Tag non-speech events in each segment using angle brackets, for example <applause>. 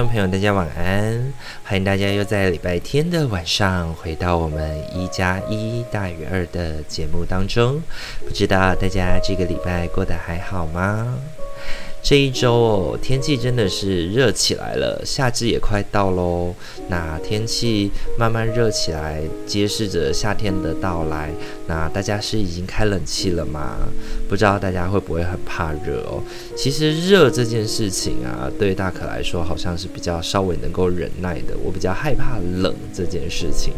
众朋友，大家晚安！欢迎大家又在礼拜天的晚上回到我们一加一大于二的节目当中。不知道大家这个礼拜过得还好吗？这一周哦，天气真的是热起来了，夏至也快到喽。那天气慢慢热起来，揭示着夏天的到来。那大家是已经开冷气了吗？不知道大家会不会很怕热哦？其实热这件事情啊，对大可来说好像是比较稍微能够忍耐的。我比较害怕冷这件事情。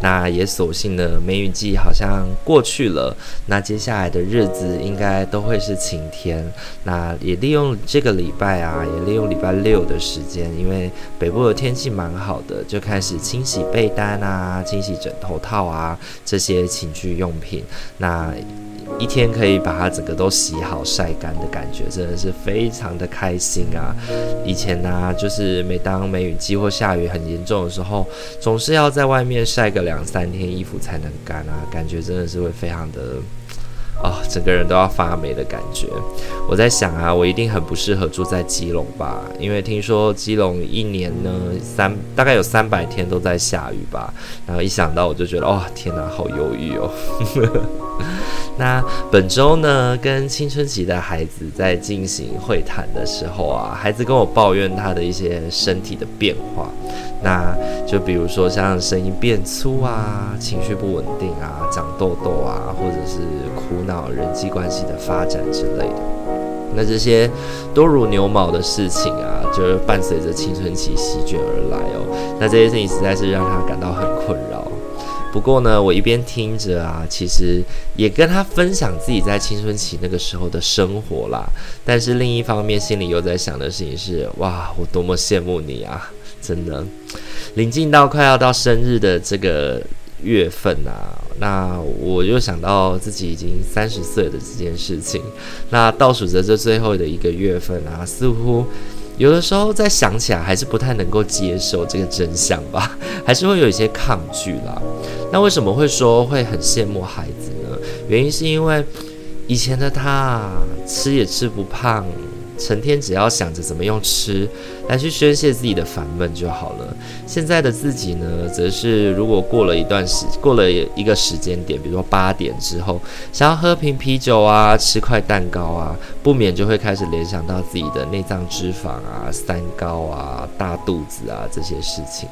那也所幸呢，梅雨季好像过去了。那接下来的日子应该都会是晴天。那也利用这个礼拜啊，也利用礼拜六的时间，因为北部的天气蛮好的，就开始清洗被单啊，清洗枕头套啊，这些寝具用用品。那一天可以把它整个都洗好晒干的感觉，真的是非常的开心啊！以前呢、就是每当梅雨季或下雨很严重的时候，总是要在外面晒个两三天衣服才能干啊，感觉真的是会非常的。哦，整个人都要发霉的感觉。我在想啊，我一定很不适合住在基隆吧？因为听说基隆一年呢三大概有三百天都在下雨吧。然后一想到我就觉得，哦，天哪，好忧郁哦。那本周呢，跟青春期的孩子在进行会谈的时候啊，孩子跟我抱怨他的一些身体的变化。那就比如说像声音变粗啊，情绪不稳定啊，长痘痘啊，或者是苦恼人际关系的发展之类的。那这些多如牛毛的事情啊，就是伴随着青春期席卷而来哦。那这些事情实在是让他感到很困扰。不过呢，我一边听着啊，其实也跟他分享自己在青春期那个时候的生活啦。但是另一方面，心里又在想的事情是：哇，我多么羡慕你啊！真的，临近到快要到生日的这个月份啊，那我就想到自己已经三十岁的这件事情。那倒数着这最后的一个月份啊，似乎有的时候再想起来，还是不太能够接受这个真相吧，<laughs> 还是会有一些抗拒啦。那为什么会说会很羡慕孩子呢？原因是因为以前的他，吃也吃不胖。成天只要想着怎么用吃来去宣泄自己的烦闷就好了。现在的自己呢，则是如果过了一段时，过了一个时间点，比如说八点之后，想要喝瓶啤酒啊，吃块蛋糕啊，不免就会开始联想到自己的内脏脂肪啊、三高啊、大肚子啊这些事情。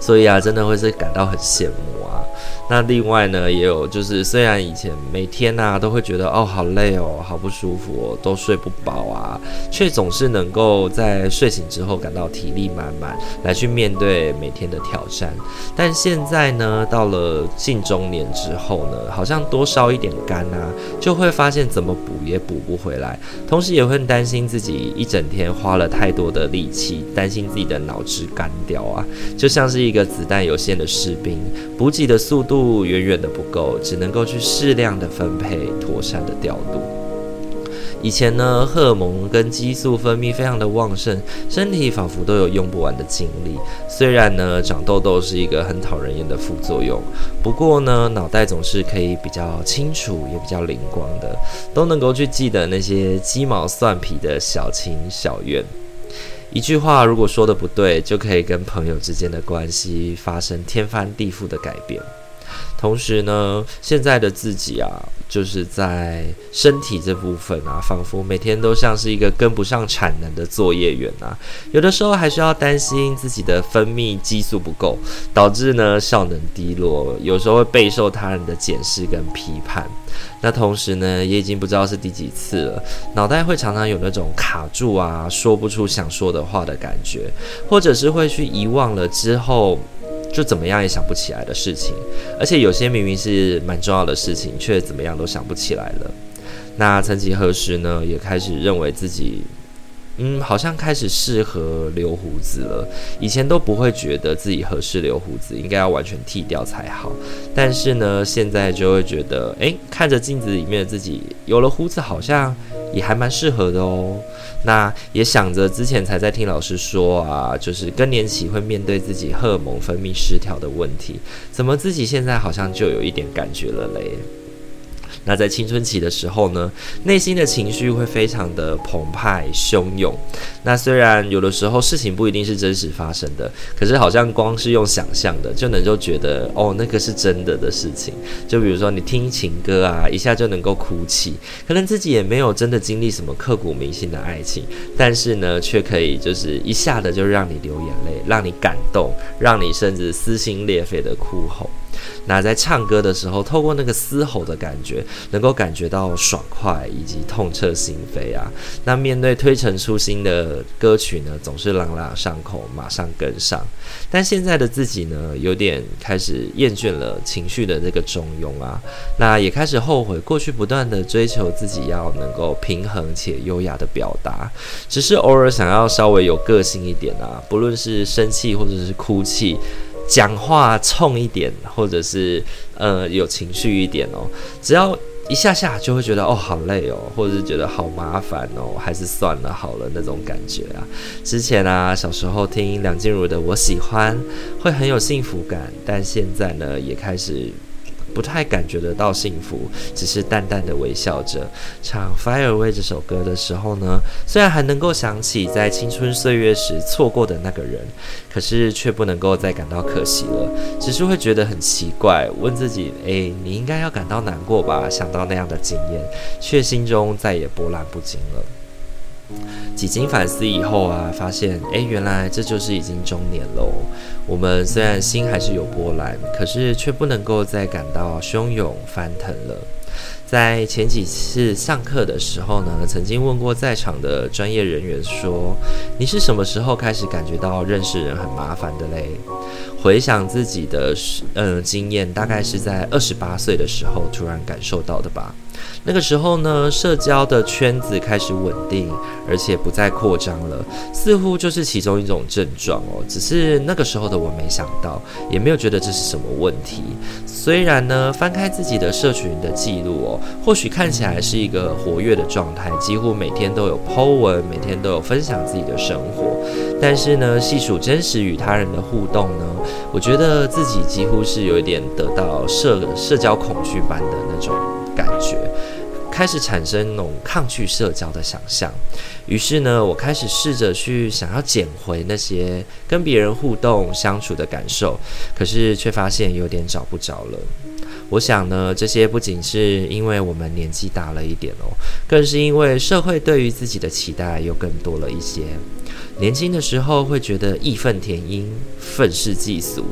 所以啊，真的会是感到很羡慕啊。那另外呢，也有就是，虽然以前每天呐、啊、都会觉得哦好累哦，好不舒服哦，都睡不饱啊，却总是能够在睡醒之后感到体力满满，来去面对每天的挑战。但现在呢，到了近中年之后呢，好像多烧一点肝啊，就会发现怎么补也补不回来，同时也会担心自己一整天花了太多的力气，担心自己的脑汁干掉啊，就像是一个子弹有限的士兵，补给的速度。度远远的不够，只能够去适量的分配，妥善的调度。以前呢，荷尔蒙跟激素分泌非常的旺盛，身体仿佛都有用不完的精力。虽然呢，长痘痘是一个很讨人厌的副作用，不过呢，脑袋总是可以比较清楚，也比较灵光的，都能够去记得那些鸡毛蒜皮的小情小愿。一句话如果说的不对，就可以跟朋友之间的关系发生天翻地覆的改变。同时呢，现在的自己啊，就是在身体这部分啊，仿佛每天都像是一个跟不上产能的作业员啊，有的时候还需要担心自己的分泌激素不够，导致呢效能低落，有时候会备受他人的检视跟批判。那同时呢，也已经不知道是第几次了，脑袋会常常有那种卡住啊，说不出想说的话的感觉，或者是会去遗忘了之后。就怎么样也想不起来的事情，而且有些明明是蛮重要的事情，却怎么样都想不起来了。那曾几何时呢，也开始认为自己嗯，好像开始适合留胡子了。以前都不会觉得自己合适留胡子，应该要完全剃掉才好。但是呢，现在就会觉得，诶，看着镜子里面的自己有了胡子，好像也还蛮适合的哦。那也想着之前才在听老师说啊，就是更年期会面对自己荷尔蒙分泌失调的问题，怎么自己现在好像就有一点感觉了嘞？那在青春期的时候呢，内心的情绪会非常的澎湃汹涌。那虽然有的时候事情不一定是真实发生的，可是好像光是用想象的就能够觉得哦，那个是真的的事情。就比如说你听情歌啊，一下就能够哭泣，可能自己也没有真的经历什么刻骨铭心的爱情，但是呢，却可以就是一下的就让你流眼泪，让你感动，让你甚至撕心裂肺的哭吼。那在唱歌的时候，透过那个嘶吼的感觉，能够感觉到爽快以及痛彻心扉啊。那面对推陈出新的歌曲呢，总是朗朗上口，马上跟上。但现在的自己呢，有点开始厌倦了情绪的那个中庸啊。那也开始后悔过去不断的追求自己要能够平衡且优雅的表达，只是偶尔想要稍微有个性一点啊，不论是生气或者是哭泣。讲话冲一点，或者是呃有情绪一点哦，只要一下下就会觉得哦好累哦，或者是觉得好麻烦哦，还是算了好了那种感觉啊。之前啊小时候听梁静茹的《我喜欢》会很有幸福感，但现在呢也开始。不太感觉得到幸福，只是淡淡的微笑着。唱《Fire Away》这首歌的时候呢，虽然还能够想起在青春岁月时错过的那个人，可是却不能够再感到可惜了，只是会觉得很奇怪，问自己：诶，你应该要感到难过吧？想到那样的经验，却心中再也波澜不惊了。几经反思以后啊，发现诶，原来这就是已经中年喽。我们虽然心还是有波澜，可是却不能够再感到汹涌翻腾了。在前几次上课的时候呢，曾经问过在场的专业人员说：“你是什么时候开始感觉到认识人很麻烦的嘞？”回想自己的嗯经验，大概是在二十八岁的时候突然感受到的吧。那个时候呢，社交的圈子开始稳定，而且不再扩张了，似乎就是其中一种症状哦。只是那个时候的我没想到，也没有觉得这是什么问题。虽然呢，翻开自己的社群的记录哦，或许看起来是一个活跃的状态，几乎每天都有 po 文，每天都有分享自己的生活。但是呢，细数真实与他人的互动呢，我觉得自己几乎是有一点得到社社交恐惧般的那种感觉，开始产生那种抗拒社交的想象。于是呢，我开始试着去想要捡回那些跟别人互动相处的感受，可是却发现有点找不着了。我想呢，这些不仅是因为我们年纪大了一点哦，更是因为社会对于自己的期待又更多了一些。年轻的时候会觉得义愤填膺、愤世嫉俗、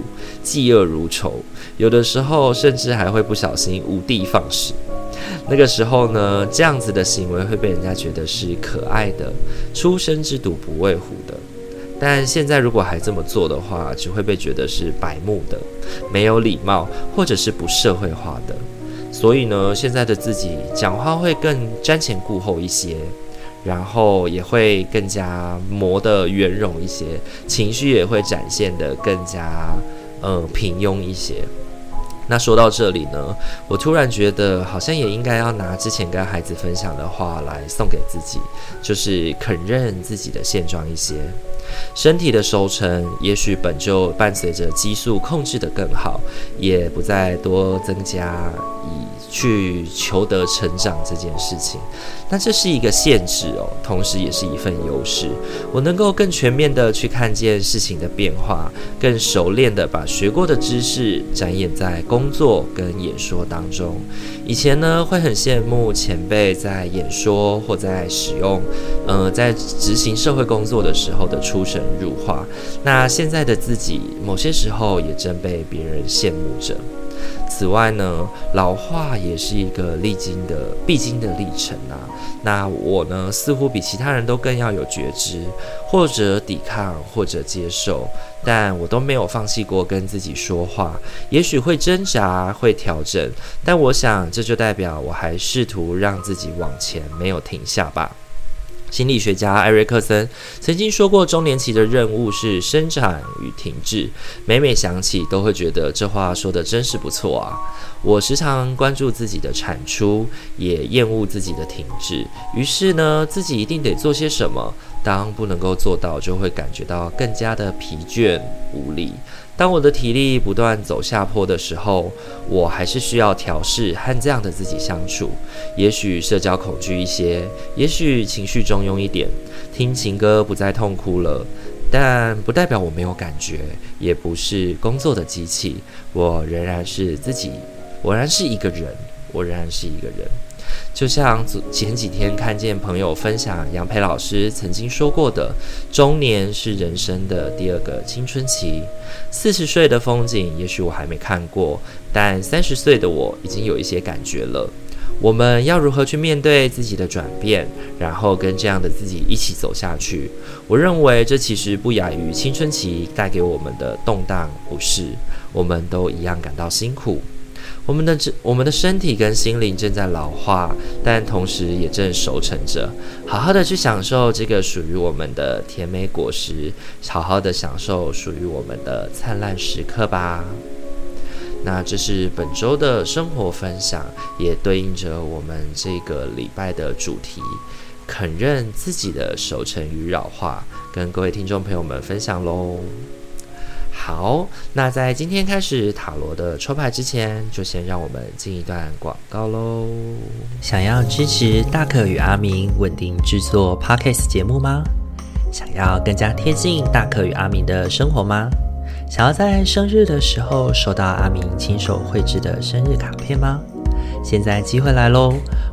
嫉恶如仇，有的时候甚至还会不小心无的放矢。那个时候呢，这样子的行为会被人家觉得是可爱的，初生之犊不畏虎的。但现在如果还这么做的话，只会被觉得是白目的、没有礼貌，或者是不社会化的。所以呢，现在的自己讲话会更瞻前顾后一些。然后也会更加磨得圆融一些，情绪也会展现得更加呃平庸一些。那说到这里呢，我突然觉得好像也应该要拿之前跟孩子分享的话来送给自己，就是肯认自己的现状一些。身体的收成，也许本就伴随着激素控制的更好，也不再多增加以去求得成长这件事情。那这是一个限制哦，同时也是一份优势。我能够更全面地去看见事情的变化，更熟练地把学过的知识展演在工作跟演说当中。以前呢，会很羡慕前辈在演说或在使用，呃，在执行社会工作的时候的出神入化。那现在的自己，某些时候也正被别人羡慕着。此外呢，老化也是一个历经的必经的历程啊。那我呢，似乎比其他人都更要有觉知，或者抵抗，或者接受，但我都没有放弃过跟自己说话。也许会挣扎，会调整，但我想这就代表我还试图让自己往前，没有停下吧。心理学家艾瑞克森曾经说过，中年期的任务是生产与停滞。每每想起，都会觉得这话说得真是不错啊。我时常关注自己的产出，也厌恶自己的停滞。于是呢，自己一定得做些什么。当不能够做到，就会感觉到更加的疲倦无力。当我的体力不断走下坡的时候，我还是需要调试和这样的自己相处。也许社交恐惧一些，也许情绪中庸一点，听情歌不再痛哭了。但不代表我没有感觉，也不是工作的机器。我仍然是自己，我仍然是一个人，我仍然是一个人。就像前几天看见朋友分享杨培老师曾经说过的，中年是人生的第二个青春期。四十岁的风景，也许我还没看过，但三十岁的我已经有一些感觉了。我们要如何去面对自己的转变，然后跟这样的自己一起走下去？我认为这其实不亚于青春期带给我们的动荡不适，我们都一样感到辛苦。我们的这，我们的身体跟心灵正在老化，但同时也正熟成着。好好的去享受这个属于我们的甜美果实，好好的享受属于我们的灿烂时刻吧。那这是本周的生活分享，也对应着我们这个礼拜的主题：肯认自己的熟成与老化，跟各位听众朋友们分享喽。好，那在今天开始塔罗的抽牌之前，就先让我们进一段广告喽。想要支持大可与阿明稳定制作 Podcast 节目吗？想要更加贴近大可与阿明的生活吗？想要在生日的时候收到阿明亲手绘制的生日卡片吗？现在机会来喽！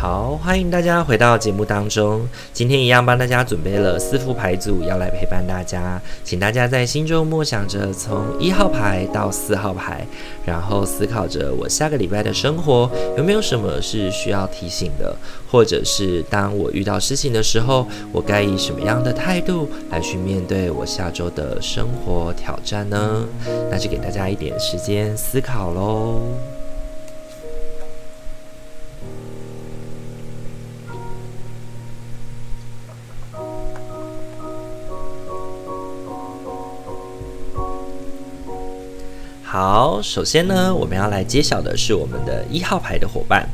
好，欢迎大家回到节目当中。今天一样帮大家准备了四副牌组，要来陪伴大家。请大家在心中默想着从一号牌到四号牌，然后思考着我下个礼拜的生活有没有什么是需要提醒的，或者是当我遇到事情的时候，我该以什么样的态度来去面对我下周的生活挑战呢？那就给大家一点时间思考喽。好，首先呢，我们要来揭晓的是我们的一号牌的伙伴，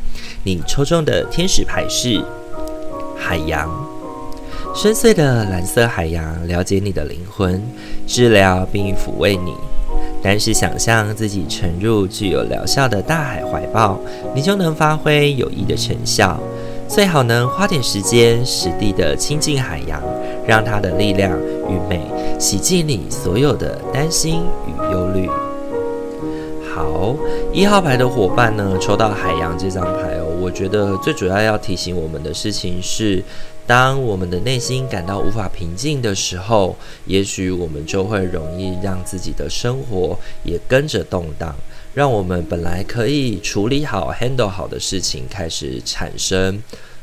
你抽中的天使牌是海洋，深邃的蓝色海洋，了解你的灵魂，治疗并抚慰你。但是想象自己沉入具有疗效的大海怀抱，你就能发挥有益的成效。最好能花点时间实地的亲近海洋，让它的力量与美洗净你所有的担心与忧虑。好，一号牌的伙伴呢，抽到海洋这张牌哦。我觉得最主要要提醒我们的事情是，当我们的内心感到无法平静的时候，也许我们就会容易让自己的生活也跟着动荡，让我们本来可以处理好、handle 好的事情，开始产生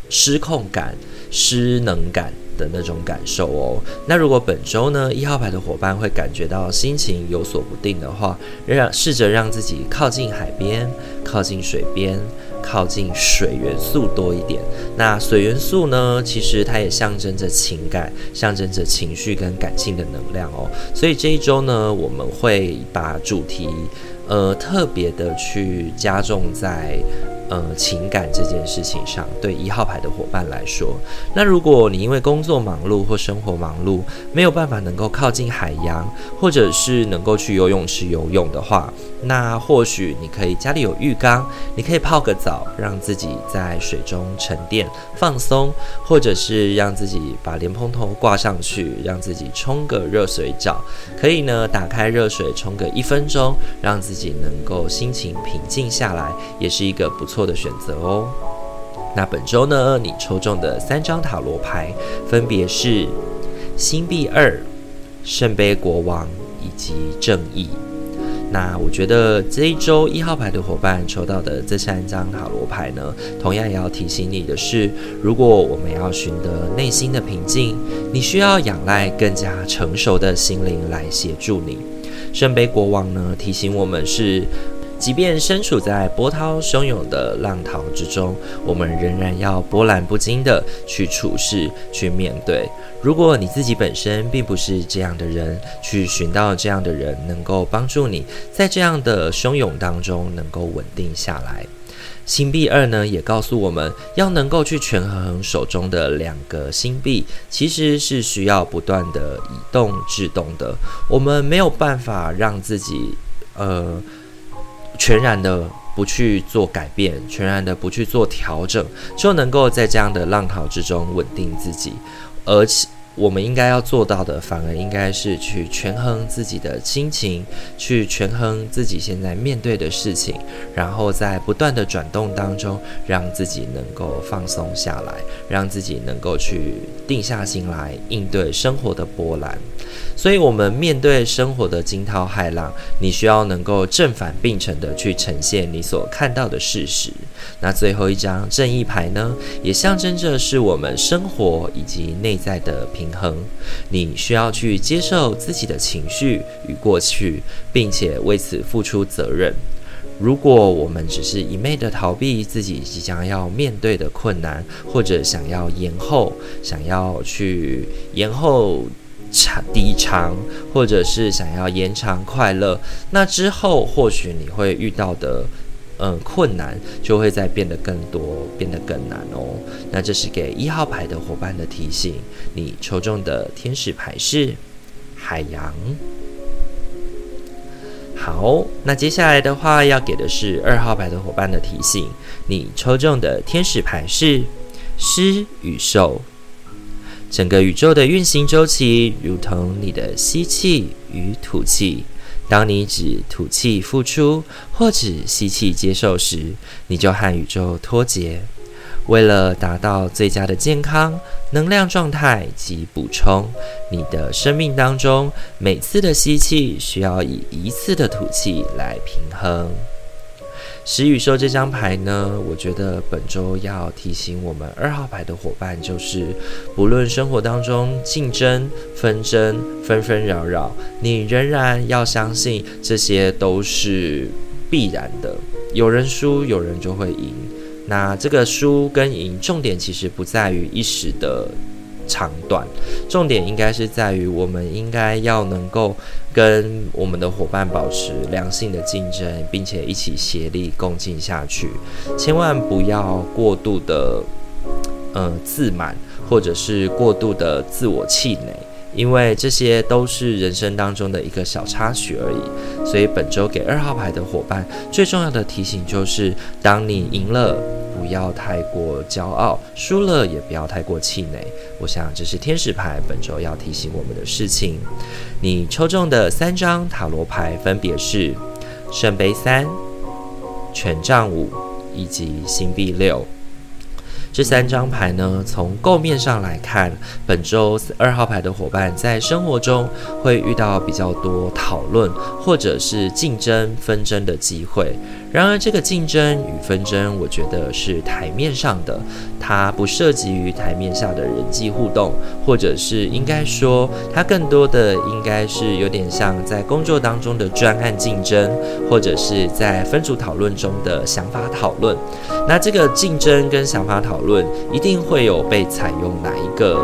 失控感、失能感。的那种感受哦。那如果本周呢，一号牌的伙伴会感觉到心情有所不定的话，让试着让自己靠近海边，靠近水边，靠近水元素多一点。那水元素呢，其实它也象征着情感，象征着情绪跟感性的能量哦。所以这一周呢，我们会把主题呃特别的去加重在。呃，情感这件事情上，对一号牌的伙伴来说，那如果你因为工作忙碌或生活忙碌，没有办法能够靠近海洋，或者是能够去游泳池游泳的话，那或许你可以家里有浴缸，你可以泡个澡，让自己在水中沉淀放松，或者是让自己把莲蓬头挂上去，让自己冲个热水澡，可以呢打开热水冲个一分钟，让自己能够心情平静下来，也是一个不错的选择哦。那本周呢，你抽中的三张塔罗牌分别是星币二、圣杯国王以及正义。那我觉得这一周一号牌的伙伴抽到的这三张塔罗牌呢，同样也要提醒你的是，如果我们要寻得内心的平静，你需要仰赖更加成熟的心灵来协助你。圣杯国王呢，提醒我们是。即便身处在波涛汹涌的浪涛之中，我们仍然要波澜不惊地去处事、去面对。如果你自己本身并不是这样的人，去寻到这样的人，能够帮助你在这样的汹涌当中能够稳定下来。星币二呢，也告诉我们要能够去权衡手中的两个星币，其实是需要不断地以动制动的。我们没有办法让自己，呃。全然的不去做改变，全然的不去做调整，就能够在这样的浪潮之中稳定自己，而且。我们应该要做到的，反而应该是去权衡自己的心情，去权衡自己现在面对的事情，然后在不断的转动当中，让自己能够放松下来，让自己能够去定下心来应对生活的波澜。所以，我们面对生活的惊涛骇浪，你需要能够正反并成的去呈现你所看到的事实。那最后一张正义牌呢，也象征着是我们生活以及内在的平衡。你需要去接受自己的情绪与过去，并且为此付出责任。如果我们只是一昧的逃避自己即将要面对的困难，或者想要延后，想要去延后长抵偿，或者是想要延长快乐，那之后或许你会遇到的。嗯，困难就会再变得更多，变得更难哦。那这是给一号牌的伙伴的提醒。你抽中的天使牌是海洋。好，那接下来的话要给的是二号牌的伙伴的提醒。你抽中的天使牌是狮与兽。整个宇宙的运行周期，如同你的吸气与吐气。当你只吐气付出，或只吸气接受时，你就和宇宙脱节。为了达到最佳的健康、能量状态及补充，你的生命当中每次的吸气需要以一次的吐气来平衡。狮与兽这张牌呢，我觉得本周要提醒我们二号牌的伙伴，就是不论生活当中竞争、纷争、纷纷扰扰，你仍然要相信这些都是必然的。有人输，有人就会赢。那这个输跟赢，重点其实不在于一时的。长短，重点应该是在于我们应该要能够跟我们的伙伴保持良性的竞争，并且一起协力共进下去。千万不要过度的，呃，自满，或者是过度的自我气馁，因为这些都是人生当中的一个小插曲而已。所以本周给二号牌的伙伴最重要的提醒就是：当你赢了。不要太过骄傲，输了也不要太过气馁。我想这是天使牌本周要提醒我们的事情。你抽中的三张塔罗牌分别是圣杯三、权杖五以及星币六。这三张牌呢，从构面上来看，本周二号牌的伙伴在生活中会遇到比较多讨论或者是竞争纷争的机会。然而，这个竞争与纷争，我觉得是台面上的，它不涉及于台面下的人际互动，或者是应该说，它更多的应该是有点像在工作当中的专案竞争，或者是在分组讨论中的想法讨论。那这个竞争跟想法讨论一定会有被采用哪一个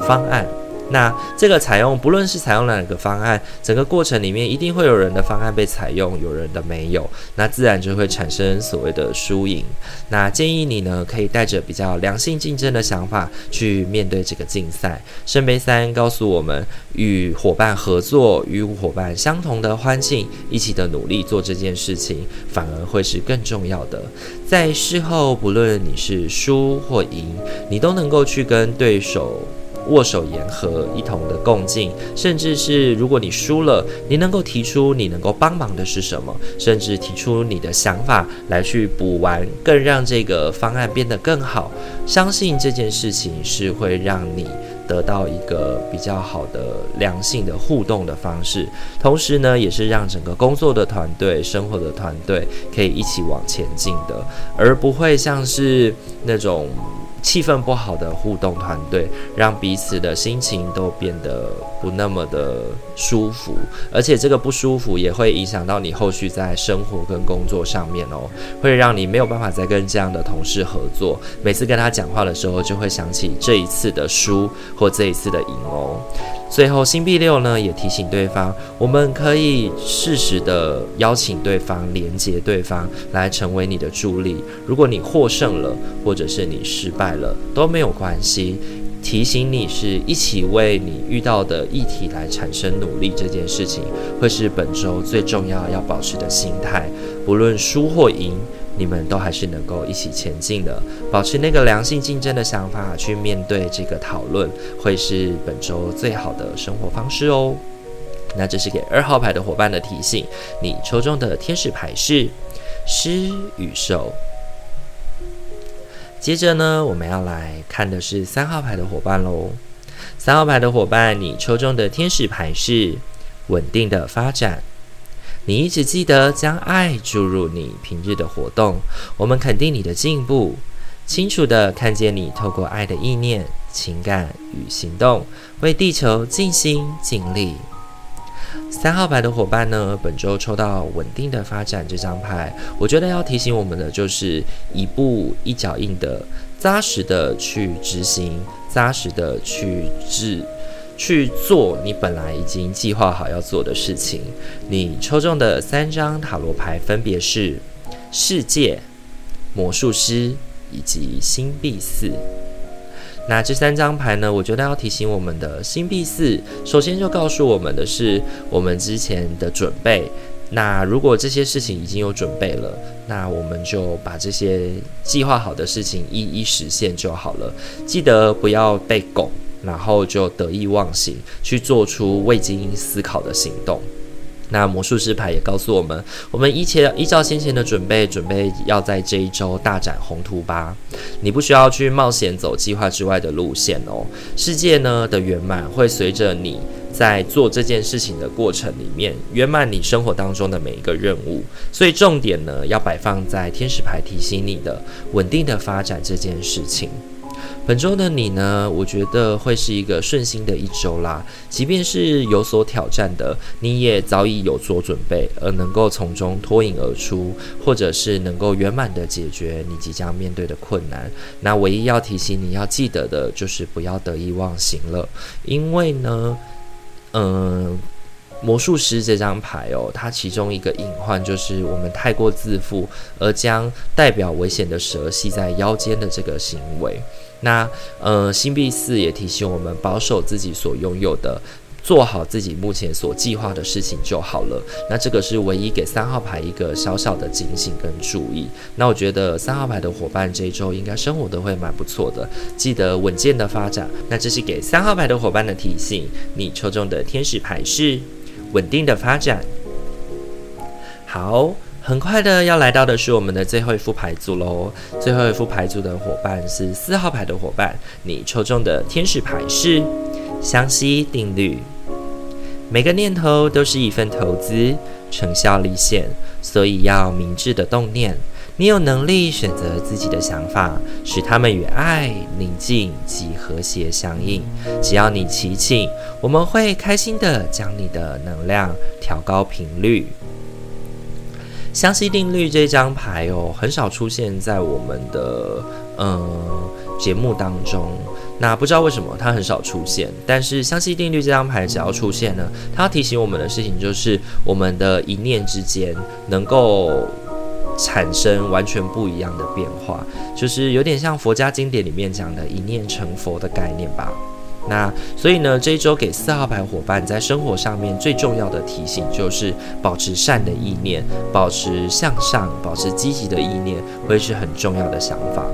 方案？那这个采用，不论是采用哪个方案，整个过程里面一定会有人的方案被采用，有人的没有，那自然就会产生所谓的输赢。那建议你呢，可以带着比较良性竞争的想法去面对这个竞赛。圣杯三告诉我们，与伙伴合作，与伙伴相同的欢庆，一起的努力做这件事情，反而会是更重要的。在事后，不论你是输或赢，你都能够去跟对手。握手言和，一同的共进，甚至是如果你输了，你能够提出你能够帮忙的是什么，甚至提出你的想法来去补完，更让这个方案变得更好。相信这件事情是会让你得到一个比较好的良性的互动的方式，同时呢，也是让整个工作的团队、生活的团队可以一起往前进的，而不会像是那种。气氛不好的互动团队，让彼此的心情都变得不那么的舒服，而且这个不舒服也会影响到你后续在生活跟工作上面哦，会让你没有办法再跟这样的同事合作。每次跟他讲话的时候，就会想起这一次的输或这一次的赢哦。最后，星币六呢也提醒对方，我们可以适时的邀请对方，连接对方来成为你的助力。如果你获胜了，或者是你失败了，都没有关系。提醒你是一起为你遇到的议题来产生努力，这件事情会是本周最重要要保持的心态，不论输或赢。你们都还是能够一起前进的，保持那个良性竞争的想法去面对这个讨论，会是本周最好的生活方式哦。那这是给二号牌的伙伴的提醒。你抽中的天使牌是狮与兽。接着呢，我们要来看的是三号牌的伙伴喽。三号牌的伙伴，你抽中的天使牌是稳定的发展。你一直记得将爱注入你平日的活动，我们肯定你的进步，清楚地看见你透过爱的意念、情感与行动，为地球尽心尽力。三号牌的伙伴呢，本周抽到稳定的发展这张牌，我觉得要提醒我们的就是一步一脚印的扎实的去执行，扎实的去治。去做你本来已经计划好要做的事情。你抽中的三张塔罗牌分别是世界、魔术师以及星币四。那这三张牌呢，我觉得要提醒我们的星币四，首先就告诉我们的是我们之前的准备。那如果这些事情已经有准备了，那我们就把这些计划好的事情一一实现就好了。记得不要被拱。然后就得意忘形，去做出未经思考的行动。那魔术师牌也告诉我们，我们一切依照先前的准备，准备要在这一周大展宏图吧。你不需要去冒险走计划之外的路线哦。世界呢的圆满会随着你在做这件事情的过程里面圆满你生活当中的每一个任务。所以重点呢要摆放在天使牌提醒你的稳定的发展这件事情。本周的你呢，我觉得会是一个顺心的一周啦。即便是有所挑战的，你也早已有所准备，而能够从中脱颖而出，或者是能够圆满的解决你即将面对的困难。那唯一要提醒你要记得的就是不要得意忘形了，因为呢，嗯。魔术师这张牌哦，它其中一个隐患就是我们太过自负，而将代表危险的蛇系在腰间的这个行为。那呃，星币四也提醒我们保守自己所拥有的，做好自己目前所计划的事情就好了。那这个是唯一给三号牌一个小小的警醒跟注意。那我觉得三号牌的伙伴这一周应该生活都会蛮不错的，记得稳健的发展。那这是给三号牌的伙伴的提醒。你抽中的天使牌是。稳定的发展，好，很快的要来到的是我们的最后一副牌组喽。最后一副牌组的伙伴是四号牌的伙伴，你抽中的天使牌是相吸定律。每个念头都是一份投资，成效立现，所以要明智的动念。你有能力选择自己的想法，使他们与爱、宁静及和谐相应。只要你祈请，我们会开心地将你的能量调高频率。相吸定律这张牌哦，很少出现在我们的嗯节目当中。那不知道为什么它很少出现，但是相吸定律这张牌只要出现呢，它要提醒我们的事情就是我们的一念之间能够。产生完全不一样的变化，就是有点像佛家经典里面讲的一念成佛的概念吧。那所以呢，这一周给四号牌伙伴在生活上面最重要的提醒就是保持善的意念，保持向上，保持积极的意念，会是很重要的想法。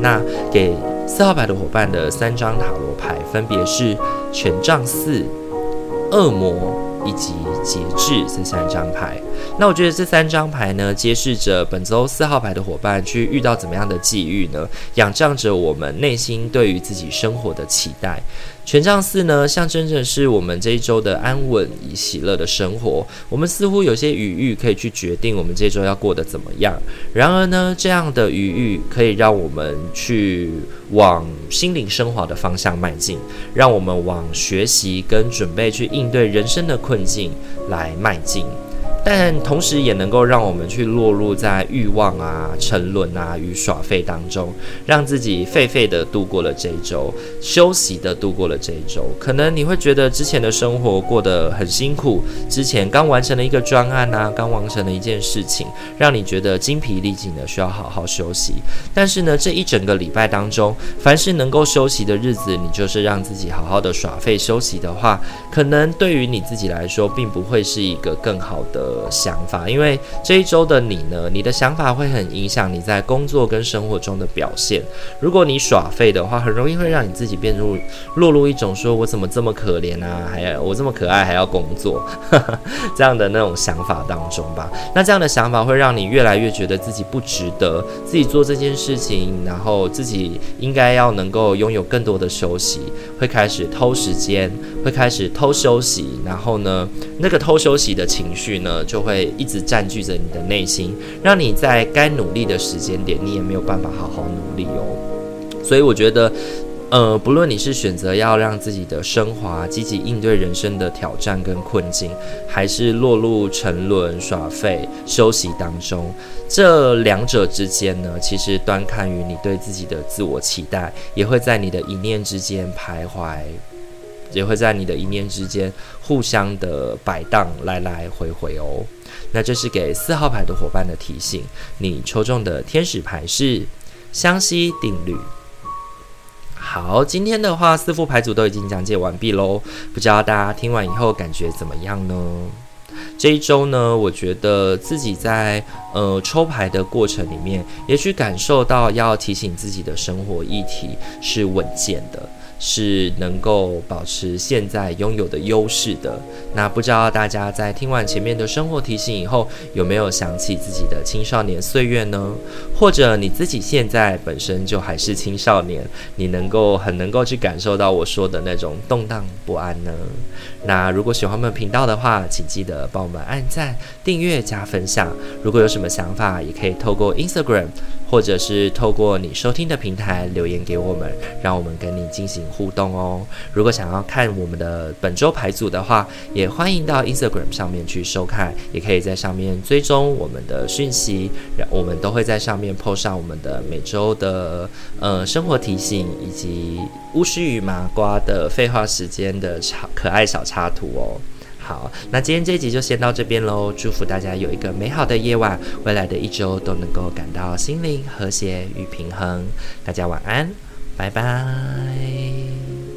那给四号牌的伙伴的三张塔罗牌分别是权杖四、恶魔。以及节制这三张牌，那我觉得这三张牌呢，揭示着本周四号牌的伙伴去遇到怎么样的际遇呢？仰仗着我们内心对于自己生活的期待，权杖四呢，象征着是我们这一周的安稳与喜乐的生活。我们似乎有些余裕可以去决定我们这周要过得怎么样。然而呢，这样的余裕可以让我们去往心灵升华的方向迈进，让我们往学习跟准备去应对人生的困境来迈进。但同时也能够让我们去落入在欲望啊、沉沦啊与耍废当中，让自己废废的度过了这一周，休息的度过了这一周。可能你会觉得之前的生活过得很辛苦，之前刚完成了一个专案啊，刚完成了一件事情，让你觉得精疲力尽的，需要好好休息。但是呢，这一整个礼拜当中，凡是能够休息的日子，你就是让自己好好的耍废休息的话，可能对于你自己来说，并不会是一个更好的。想法，因为这一周的你呢，你的想法会很影响你在工作跟生活中的表现。如果你耍废的话，很容易会让你自己变入落入一种说“我怎么这么可怜啊，还要我这么可爱还要工作”呵 <laughs> 呵这样的那种想法当中吧。那这样的想法会让你越来越觉得自己不值得自己做这件事情，然后自己应该要能够拥有更多的休息，会开始偷时间，会开始偷休息，然后呢，那个偷休息的情绪呢，就会一直占据着你的内心，让你在该努力的时间点，你也没有办法好好努力哦。所以我觉得，呃，不论你是选择要让自己的升华，积极应对人生的挑战跟困境，还是落入沉沦、耍废、休息当中，这两者之间呢，其实端看于你对自己的自我期待，也会在你的一念之间徘徊。也会在你的一念之间互相的摆荡，来来回回哦。那这是给四号牌的伙伴的提醒。你抽中的天使牌是相吸定律。好，今天的话四副牌组都已经讲解完毕喽。不知道大家听完以后感觉怎么样呢？这一周呢，我觉得自己在呃抽牌的过程里面，也许感受到要提醒自己的生活议题是稳健的。是能够保持现在拥有的优势的。那不知道大家在听完前面的生活提醒以后，有没有想起自己的青少年岁月呢？或者你自己现在本身就还是青少年，你能够很能够去感受到我说的那种动荡不安呢？那如果喜欢我们频道的话，请记得帮我们按赞、订阅、加分享。如果有什么想法，也可以透过 Instagram，或者是透过你收听的平台留言给我们，让我们跟你进行互动哦。如果想要看我们的本周牌组的话，也欢迎到 Instagram 上面去收看，也可以在上面追踪我们的讯息，然我们都会在上面 po 上我们的每周的呃生活提醒，以及巫师与麻瓜的废话时间的小可爱小插图哦。好，那今天这一集就先到这边喽。祝福大家有一个美好的夜晚，未来的一周都能够感到心灵和谐与平衡。大家晚安，拜拜。